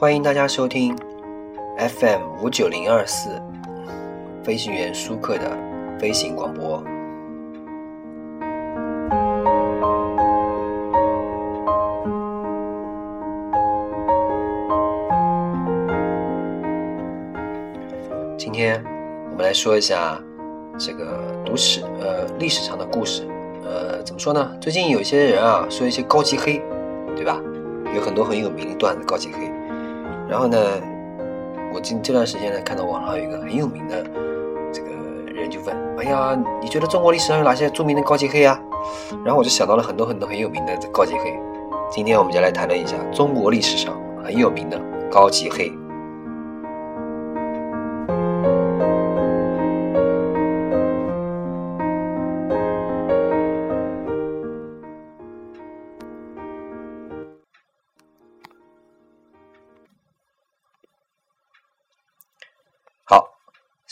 欢迎大家收听 FM 五九零二四飞行员舒克的飞行广播。今天我们来说一下这个读史呃历史上的故事。呃，怎么说呢？最近有些人啊说一些高级黑，对吧？有很多很有名的段子高级黑。然后呢，我近这段时间呢，看到网上有一个很有名的这个人就问：“哎呀，你觉得中国历史上有哪些著名的高级黑啊？”然后我就想到了很多很多很有名的高级黑。今天我们就来谈论一下中国历史上很有名的高级黑。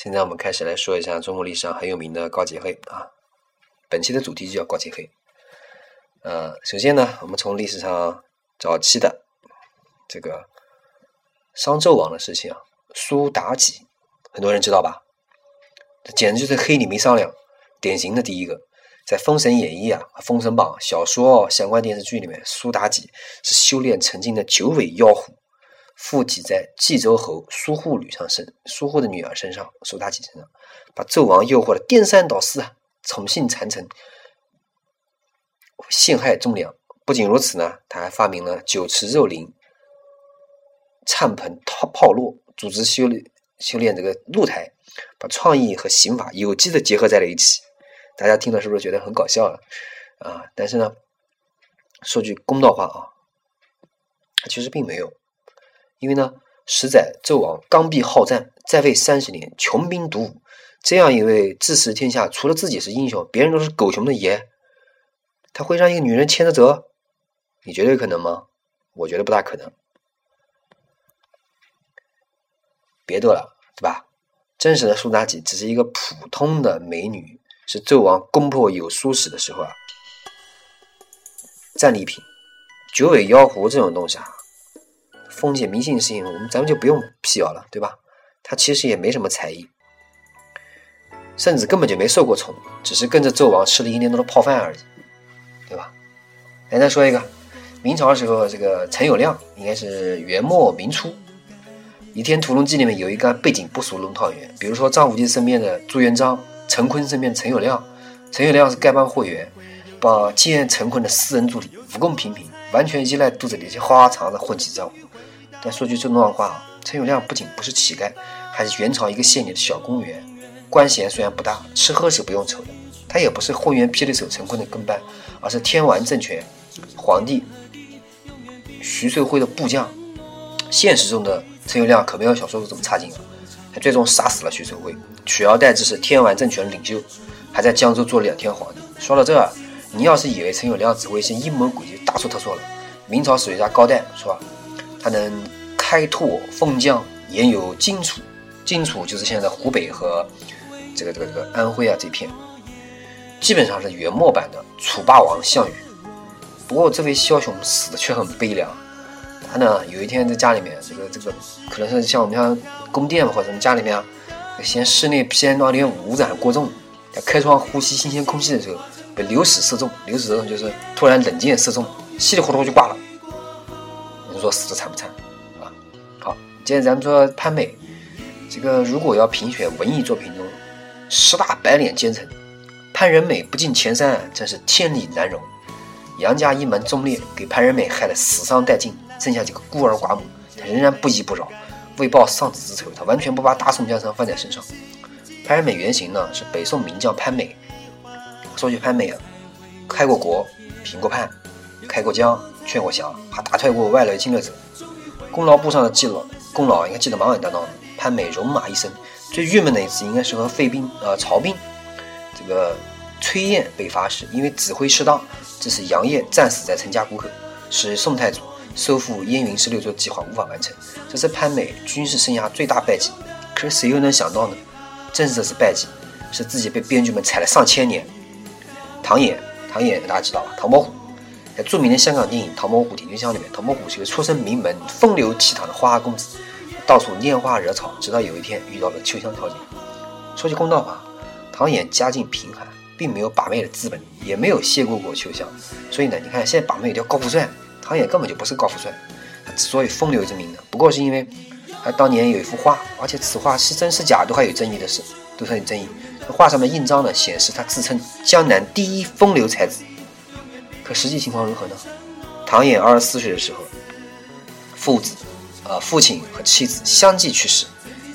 现在我们开始来说一下中国历史上很有名的高级黑啊。本期的主题就叫高级黑。呃，首先呢，我们从历史上早期的这个商纣王的事情啊，苏妲己，很多人知道吧？这简直就是黑里没商量，典型的第一个，在《封神演义》啊、《封神榜》小说相关电视剧里面，苏妲己是修炼成精的九尾妖狐。附体在冀州侯苏护女上身，苏护的女儿身上，苏妲己身上，把纣王诱惑的颠三倒四啊，宠幸残臣，陷害忠良。不仅如此呢，他还发明了酒池肉林、灿盆套炮烙，组织修炼修炼这个露台，把创意和刑法有机的结合在了一起。大家听了是不是觉得很搞笑啊？啊，但是呢，说句公道话啊，其实并没有。因为呢，十载纣王刚愎好战，在位三十年，穷兵黩武，这样一位治世天下，除了自己是英雄，别人都是狗熊的爷，他会让一个女人牵着走？你觉得可能吗？我觉得不大可能。别逗了，对吧？真实的苏妲己只是一个普通的美女，是纣王攻破有苏史的时候啊，战利品。九尾妖狐这种东西啊。封建迷信的事情，我们咱们就不用辟谣了，对吧？他其实也没什么才艺，甚至根本就没受过宠，只是跟着纣王吃了一年多的泡饭而已，对吧？来，再说一个，明朝的时候，这个陈友谅应该是元末明初，《倚天屠龙记》里面有一个背景不俗龙套员，比如说张无忌身边的朱元璋，陈坤身边陈友谅，陈友谅是丐帮会员，把奸陈坤的私人助理，武功平平，完全依赖肚子里这些花肠子混起账户。但说句正当话啊，陈友谅不仅不是乞丐，还是元朝一个县里的小公务员，官衔虽然不大，吃喝是不用愁的。他也不是混元霹雳手陈坤的跟班，而是天完政权皇帝徐寿辉的部将。现实中的陈友谅可没有小说中这么差劲啊，他最终杀死了徐寿辉，取而代之是天完政权领袖，还在江州做了两天皇帝。说到这儿，你要是以为陈友谅只会一些阴谋诡计，大错特错了。明朝史学家高旦说。他能开拓封疆，沿有荆楚，荆楚就是现在湖北和这个这个这个安徽啊这片，基本上是元末版的楚霸王项羽。不过这位枭雄死的却很悲凉，他呢有一天在家里面，这个这个可能是像我们像宫殿或者什么家里面啊，嫌室内 PM 二点五污染过重，在开窗呼吸新鲜空气的时候，被流矢射中，流矢射中就是突然冷箭射中，稀里糊涂就挂了。说死的惨不惨啊？好，接着咱们说潘美，这个如果要评选文艺作品中十大白脸奸臣，潘仁美不进前三，真是天理难容。杨家一门忠烈，给潘仁美害得死伤殆尽，剩下几个孤儿寡母，他仍然不依不饶，为报丧子之仇，他完全不把大宋江山放在身上。潘仁美原型呢是北宋名将潘美，说句潘美啊，开过国，平过叛，开过疆。劝过降，还打退过外来侵略者，功劳簿上的记录，功劳应该记得满满当当的。潘美戎马一生，最郁闷的一次应该是和废兵，呃，曹兵，这个崔彦被发时，因为指挥失当，致使杨业战死在陈家谷口，使宋太祖收复燕云十六州计划无法完成，这是潘美军事生涯最大败绩。可是谁又能想到呢？正是这次败绩，是自己被编剧们踩了上千年。唐寅，唐寅大家知道吧？唐伯虎。在著名的香港电影《唐伯虎点秋香》里面，唐伯虎是个出身名门、风流倜傥的花花公子，到处拈花惹草，直到有一天遇到了秋香小姐。说句公道话，唐寅家境贫寒，并没有把妹的资本，也没有邂逅过秋香，所以呢，你看现在把妹叫高富帅，唐寅根本就不是高富帅。他之所以风流之名呢，不过是因为他当年有一幅画，而且此画是真是假都还有争议的事，都很有争议。画上的印章呢，显示他自称江南第一风流才子。可实际情况如何呢？唐寅二十四岁的时候，父子，呃，父亲和妻子相继去世。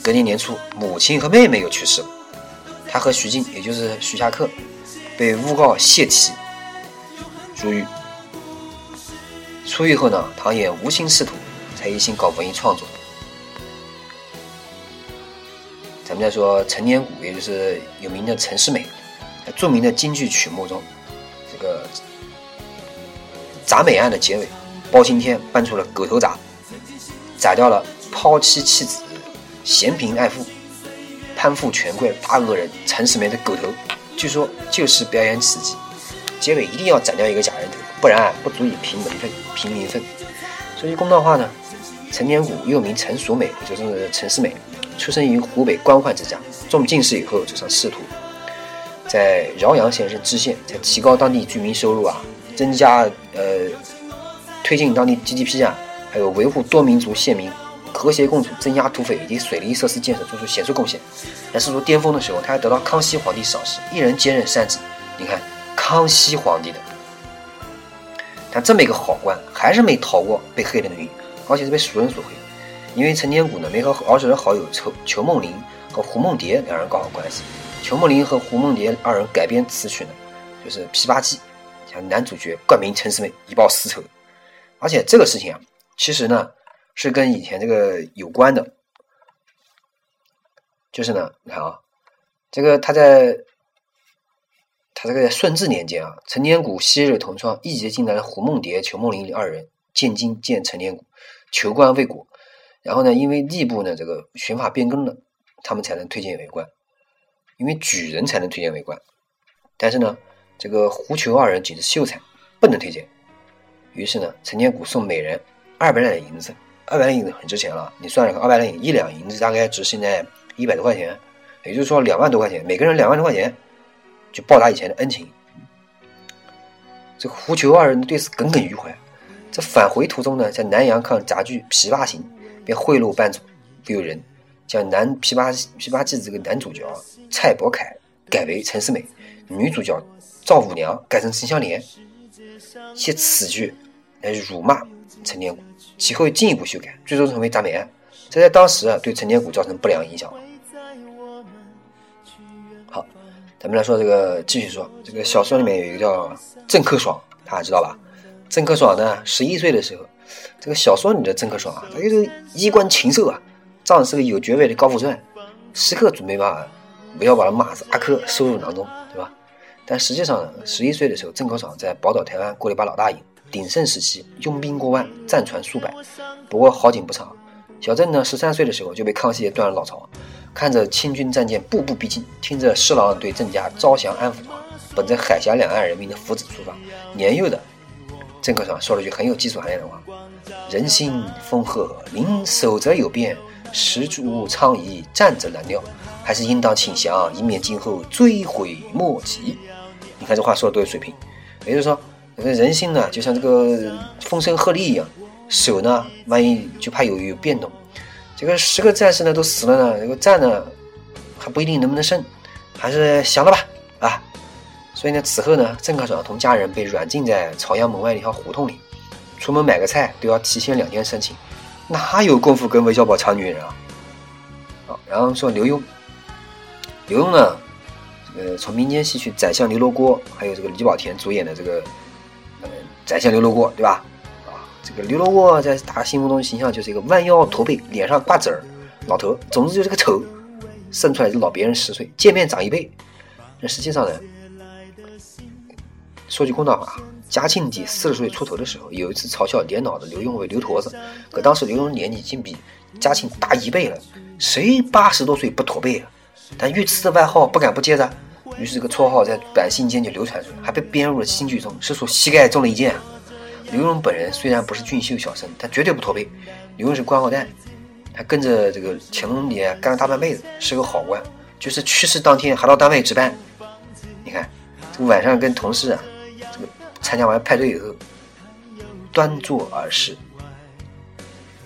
隔年年初，母亲和妹妹又去世了。他和徐静，也就是徐霞客，被诬告泄题，入狱。出狱后呢，唐寅无心仕途，才一心搞文艺创作。咱们再说陈年谷，也就是有名的陈世美，著名的京剧曲目中，铡美案的结尾，包青天搬出了狗头铡，宰掉了抛妻弃子、嫌贫爱富、攀附权贵大恶人陈世美的狗头，据说就是表演此技，结尾一定要斩掉一个假人头，不然啊不足以平门分、平民愤。说句公道话呢，陈年谷又名陈淑美，也就是陈世美。出生于湖北官宦之家，中进士以后走上仕途，在饶阳县任知县，在提高当地居民收入啊，增加呃推进当地 GDP 啊，还有维护多民族县民和谐共处、镇压土匪以及水利设施建设做出显著贡献。在仕途巅峰的时候，他还得到康熙皇帝赏识，一人兼任三职。你看康熙皇帝的，但这么一个好官，还是没逃过被黑的命运，而且是被熟人所黑。因为陈天谷呢没和儿时的好友裘裘梦麟和胡梦蝶两人搞好关系，裘梦麟和胡梦蝶二人改编词曲呢，就是《琵琶记》，男主角冠名陈世美以报私仇。而且这个事情啊，其实呢是跟以前这个有关的，就是呢，你看啊，这个他在他这个顺治年间啊，陈年谷昔日同窗一结进来的胡梦蝶、裘梦麟二人见金见陈年谷，求官未果。然后呢，因为吏部呢这个选法变更了，他们才能推荐为官，因为举人才能推荐为官。但是呢，这个胡裘二人仅是秀才，不能推荐。于是呢，陈天谷送每人二百两银子，二百两银子很值钱了。你算一下，二百两银一两银子大概值现在一百多块钱，也就是说两万多块钱，每个人两万多块钱，就报答以前的恩情。这胡裘二人对此耿耿于怀。这返回途中呢，在南阳看杂剧《琵琶行》。便贿赂班主，有人将男琵琶琵琶记这个男主角蔡伯凯改为陈世美，女主角赵五娘改成陈香莲，写此剧来辱骂陈年谷，其后进一步修改，最终成为铡美案。这在当时啊，对陈年谷造成不良影响。好，咱们来说这个，继续说这个小说里面有一个叫郑克爽，大家知道吧？郑克爽呢，十一岁的时候。这个小说里的郑克爽啊，他就是衣冠禽兽啊，仗是个有爵位的高富帅，时刻准备把不要把他马子阿珂收入囊中，对吧？但实际上呢，十一岁的时候，郑克爽在宝岛台湾过了一把老大瘾，鼎盛时期拥兵过万，战船数百。不过好景不长，小郑呢十三岁的时候就被康熙爷断了老巢，看着清军战舰步步逼近，听着侍郎对郑家招降安抚的话，本着海峡两岸人民的福祉出发，年幼的。郑克爽说了句很有技术含量的话：“人心风和，临守则有变，时逐昌夷，战则难料，还是应当请降，以免今后追悔莫及。”你看这话说的多有水平。也就是说，这个人心呢，就像这个风声鹤唳一样，手呢，万一就怕有有变动。这个十个战士呢都死了呢，这个战呢还不一定能不能胜，还是降了吧，啊。所以呢，此后呢，郑克爽同家人被软禁在朝阳门外的一条胡同里，出门买个菜都要提前两天申请，哪有功夫跟韦小宝抢女人啊？好，然后说刘墉，刘墉呢，呃，从民间戏曲《宰相刘罗锅》，还有这个李保田主演的这个，呃，《宰相刘罗锅》，对吧？啊，这个刘罗锅在大家心目中形象就是一个弯腰驼背、脸上挂褶儿老头，总之就是个丑，生出来就老别人十岁，见面长一倍。那实际上呢？说句公道话，嘉庆帝四十岁出头的时候，有一次嘲笑年老的刘墉为刘驼子。可当时刘墉年纪已经比嘉庆大一倍了，谁八十多岁不驼背啊？但御赐的外号不敢不接着，于是这个绰号在百姓间就流传出来，还被编入了新剧中，是说膝盖中了一箭。刘墉本人虽然不是俊秀小生，但绝对不驼背。刘墉是官二代，他跟着这个乾隆爷干了大半辈子，是个好官。就是去世当天还到单位值班。你看，这个晚上跟同事啊，这个参加完派对以后，端坐而视。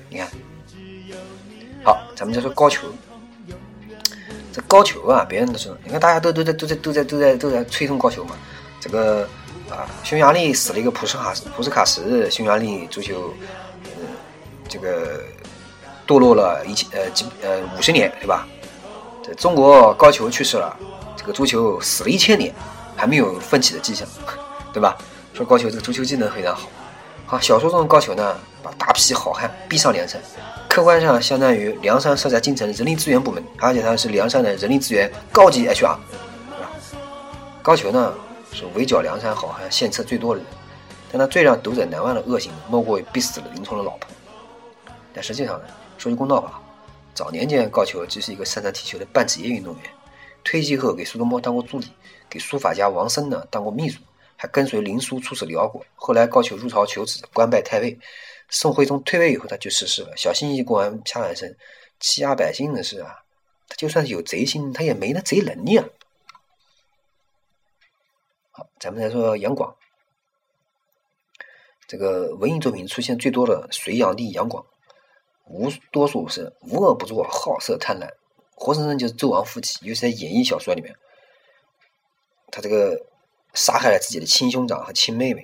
你看，好，咱们再说高俅。高俅啊，别人都说，你看大家都都在都在都在都在都在吹捧高俅嘛。这个啊，匈牙利死了一个普什卡普什卡什，匈牙利足球，呃，这个堕落了一千呃几呃五十年，对吧？这中国高俅去世了，这个足球死了一千年，还没有奋起的迹象，对吧？说高俅这个足球技能非常好。好，小说中的高俅呢，把大批好汉逼上梁山，客观上相当于梁山设在京城的人力资源部门，而且他是梁山的人力资源高级 HR，高俅呢是围剿梁山好汉献策最多的人，但他最让读者难忘的恶行，莫过于逼死了林冲的老婆。但实际上呢，说句公道话，早年间高俅只是一个擅长踢球的半职业运动员，退役后给苏东坡当过助理，给书法家王僧呢当过秘书。还跟随林殊出使辽国，后来高俅入朝求子，官拜太尉。宋徽宗退位以后，他就逝世了。小心翼翼过完下半生，欺压百姓的事啊，他就算是有贼心，他也没那贼能力啊。好，咱们再说杨广，这个文艺作品出现最多的隋炀帝杨广，无多数是无恶不作、好色贪婪，活生生就是纣王附体。尤其在演义小说里面，他这个。杀害了自己的亲兄长和亲妹妹，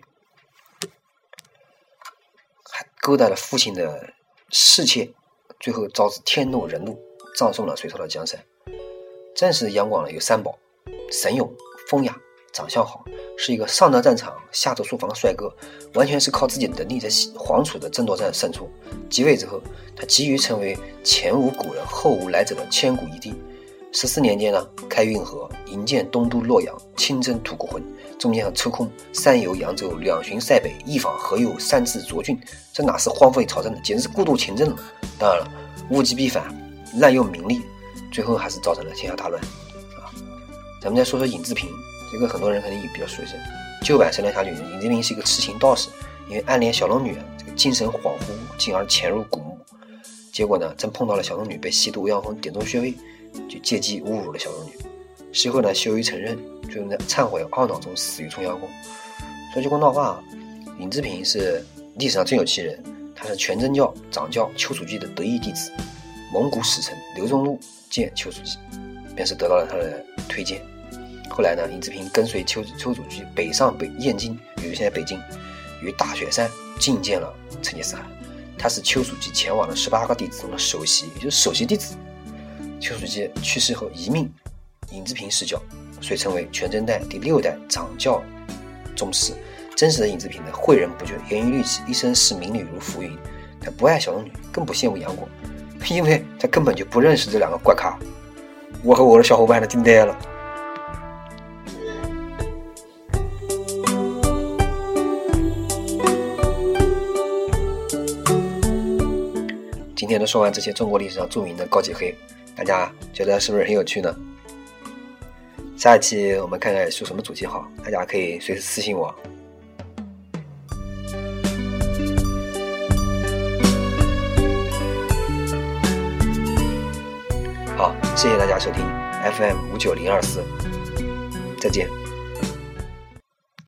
勾搭了父亲的侍妾，最后招致天怒人怒，葬送了隋朝的江山。真实的杨广呢，有三宝：神勇、风雅、长相好，是一个上得战场、下得书房的帅哥，完全是靠自己的能力在黄楚的争夺战胜出。即位之后，他急于成为前无古人后无来者的千古一帝。十四年间呢，开运河，营建东都洛阳，亲征吐谷浑，中间还抽空三游扬州，两巡塞北，一访河右，三至涿郡，这哪是荒废朝政的，简直是故度勤政了。当然了，物极必反，滥用民力，最后还是造成了天下大乱。啊，咱们再说说尹志平，这个很多人可能也比较熟悉。旧版《神雕侠侣》，尹志平是一个痴情道士，因为暗恋小龙女，这个精神恍惚，进而潜入古墓，结果呢，正碰到了小龙女被吸毒妖风点中穴位。就借机侮辱了小龙女，事后呢羞于承认，最终在忏悔懊恼中死于冲霄宫。说句公道话，尹志平是历史上真有其人，他是全真教掌教丘处机的得意弟子，蒙古使臣刘仲禄见丘处机，便是得到了他的推荐。后来呢，尹志平跟随丘丘处机北上北燕京，与现在北京，于大雪山觐见了成吉思汗。他是丘处机前往的十八个弟子中的首席，也就是首席弟子。丘处机去世后遗命尹志平施教，遂成为全真代第六代掌教宗师。真实的尹志平呢，诲人不倦，严于律己，一生视名利如浮云。他不爱小龙女，更不羡慕杨过，因为他根本就不认识这两个怪咖。我和我的小伙伴都惊呆了。今天都说完这些中国历史上著名的高级黑。大家觉得是不是很有趣呢？下一期我们看看说什么主题好，大家可以随时私信我。好，谢谢大家收听 FM 五九零二四，再见。